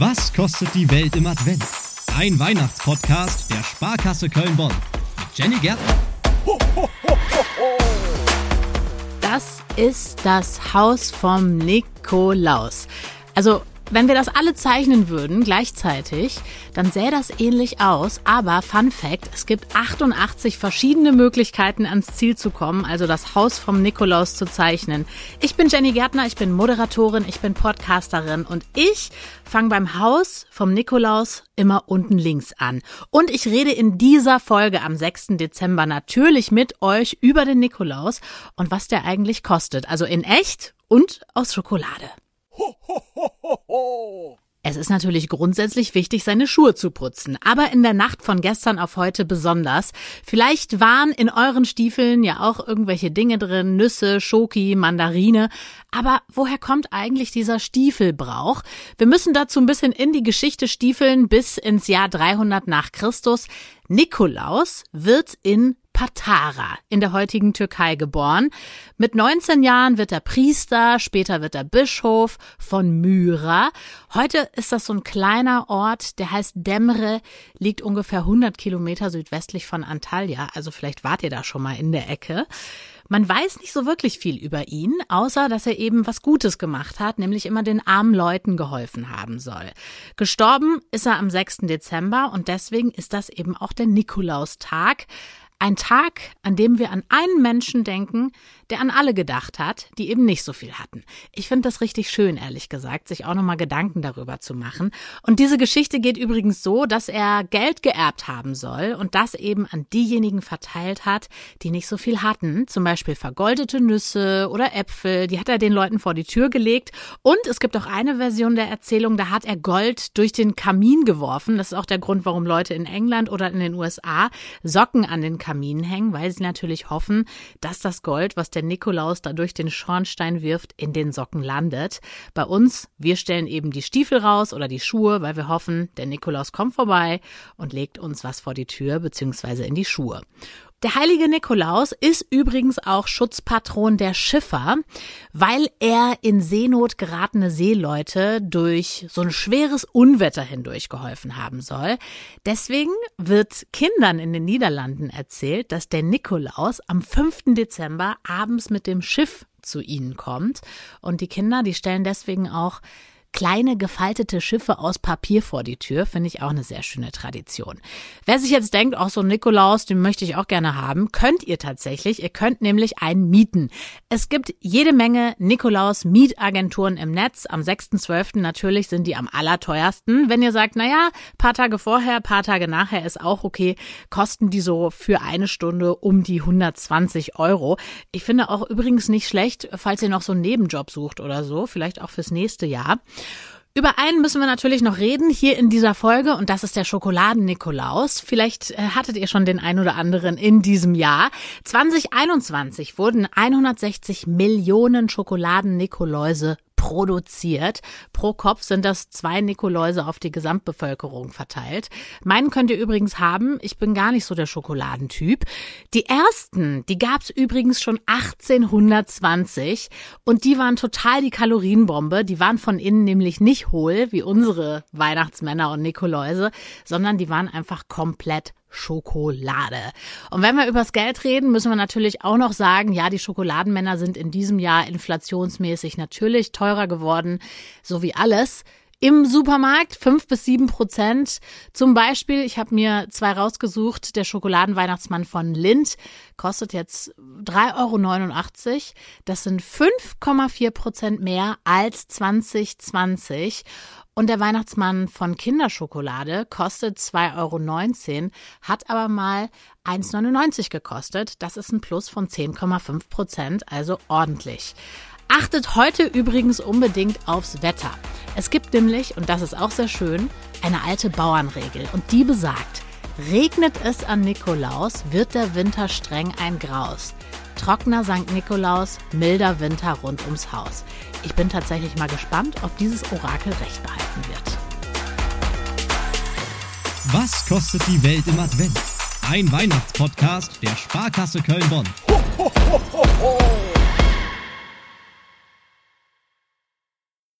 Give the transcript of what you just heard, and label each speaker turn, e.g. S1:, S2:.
S1: Was kostet die Welt im Advent? Ein Weihnachtspodcast der Sparkasse Köln-Bonn mit Jenny Gärtner.
S2: Das ist das Haus vom Nikolaus. Also wenn wir das alle zeichnen würden gleichzeitig, dann sähe das ähnlich aus. Aber Fun Fact, es gibt 88 verschiedene Möglichkeiten ans Ziel zu kommen, also das Haus vom Nikolaus zu zeichnen. Ich bin Jenny Gärtner, ich bin Moderatorin, ich bin Podcasterin und ich fange beim Haus vom Nikolaus immer unten links an. Und ich rede in dieser Folge am 6. Dezember natürlich mit euch über den Nikolaus und was der eigentlich kostet. Also in echt und aus Schokolade. Es ist natürlich grundsätzlich wichtig, seine Schuhe zu putzen, aber in der Nacht von gestern auf heute besonders. Vielleicht waren in euren Stiefeln ja auch irgendwelche Dinge drin, Nüsse, Schoki, Mandarine. Aber woher kommt eigentlich dieser Stiefelbrauch? Wir müssen dazu ein bisschen in die Geschichte stiefeln bis ins Jahr 300 nach Christus. Nikolaus wird in Patara in der heutigen Türkei geboren. Mit 19 Jahren wird er Priester, später wird er Bischof von Myra. Heute ist das so ein kleiner Ort, der heißt Demre, liegt ungefähr 100 Kilometer südwestlich von Antalya. Also vielleicht wart ihr da schon mal in der Ecke. Man weiß nicht so wirklich viel über ihn, außer dass er eben was Gutes gemacht hat, nämlich immer den armen Leuten geholfen haben soll. Gestorben ist er am 6. Dezember und deswegen ist das eben auch der Nikolaustag. Ein Tag, an dem wir an einen Menschen denken, der an alle gedacht hat, die eben nicht so viel hatten. Ich finde das richtig schön, ehrlich gesagt, sich auch nochmal Gedanken darüber zu machen. Und diese Geschichte geht übrigens so, dass er Geld geerbt haben soll und das eben an diejenigen verteilt hat, die nicht so viel hatten. Zum Beispiel vergoldete Nüsse oder Äpfel, die hat er den Leuten vor die Tür gelegt. Und es gibt auch eine Version der Erzählung, da hat er Gold durch den Kamin geworfen. Das ist auch der Grund, warum Leute in England oder in den USA Socken an den Kamin Kamin hängen, weil sie natürlich hoffen, dass das Gold, was der Nikolaus da durch den Schornstein wirft, in den Socken landet. Bei uns, wir stellen eben die Stiefel raus oder die Schuhe, weil wir hoffen, der Nikolaus kommt vorbei und legt uns was vor die Tür bzw. in die Schuhe. Der heilige Nikolaus ist übrigens auch Schutzpatron der Schiffer, weil er in Seenot geratene Seeleute durch so ein schweres Unwetter hindurch geholfen haben soll. Deswegen wird Kindern in den Niederlanden erzählt, dass der Nikolaus am 5. Dezember abends mit dem Schiff zu ihnen kommt. Und die Kinder, die stellen deswegen auch kleine gefaltete Schiffe aus Papier vor die Tür, finde ich auch eine sehr schöne Tradition. Wer sich jetzt denkt, auch so ein Nikolaus, den möchte ich auch gerne haben, könnt ihr tatsächlich. Ihr könnt nämlich einen mieten. Es gibt jede Menge Nikolaus-Mietagenturen im Netz. Am 6.12. natürlich sind die am allerteuersten. Wenn ihr sagt, naja, paar Tage vorher, paar Tage nachher ist auch okay, kosten die so für eine Stunde um die 120 Euro. Ich finde auch übrigens nicht schlecht, falls ihr noch so einen Nebenjob sucht oder so, vielleicht auch fürs nächste Jahr. Über einen müssen wir natürlich noch reden hier in dieser Folge und das ist der Schokoladen-Nikolaus. Vielleicht äh, hattet ihr schon den ein oder anderen in diesem Jahr. 2021 wurden 160 Millionen Schokoladen-Nikoläuse produziert. Pro Kopf sind das zwei Nikoläuse auf die Gesamtbevölkerung verteilt. Meinen könnt ihr übrigens haben. Ich bin gar nicht so der Schokoladentyp. Die ersten, die gab's übrigens schon 1820 und die waren total die Kalorienbombe. Die waren von innen nämlich nicht hohl wie unsere Weihnachtsmänner und Nikoläuse, sondern die waren einfach komplett Schokolade. Und wenn wir übers Geld reden, müssen wir natürlich auch noch sagen, ja, die Schokoladenmänner sind in diesem Jahr inflationsmäßig natürlich teurer geworden, so wie alles. Im Supermarkt fünf bis sieben Prozent. Zum Beispiel, ich habe mir zwei rausgesucht, der Schokoladenweihnachtsmann von Lind kostet jetzt 3,89 Euro. Das sind 5,4 Prozent mehr als 2020. Und der Weihnachtsmann von Kinderschokolade kostet 2,19 Euro, hat aber mal 1,99 gekostet. Das ist ein Plus von 10,5 Prozent, also ordentlich. Achtet heute übrigens unbedingt aufs Wetter. Es gibt nämlich, und das ist auch sehr schön, eine alte Bauernregel und die besagt, regnet es an Nikolaus, wird der Winter streng ein Graus. Trockener St. Nikolaus, milder Winter rund ums Haus. Ich bin tatsächlich mal gespannt, ob dieses Orakel recht behalten wird.
S1: Was kostet die Welt im Advent? Ein Weihnachtspodcast der Sparkasse Köln-Bonn. Ho, ho, ho,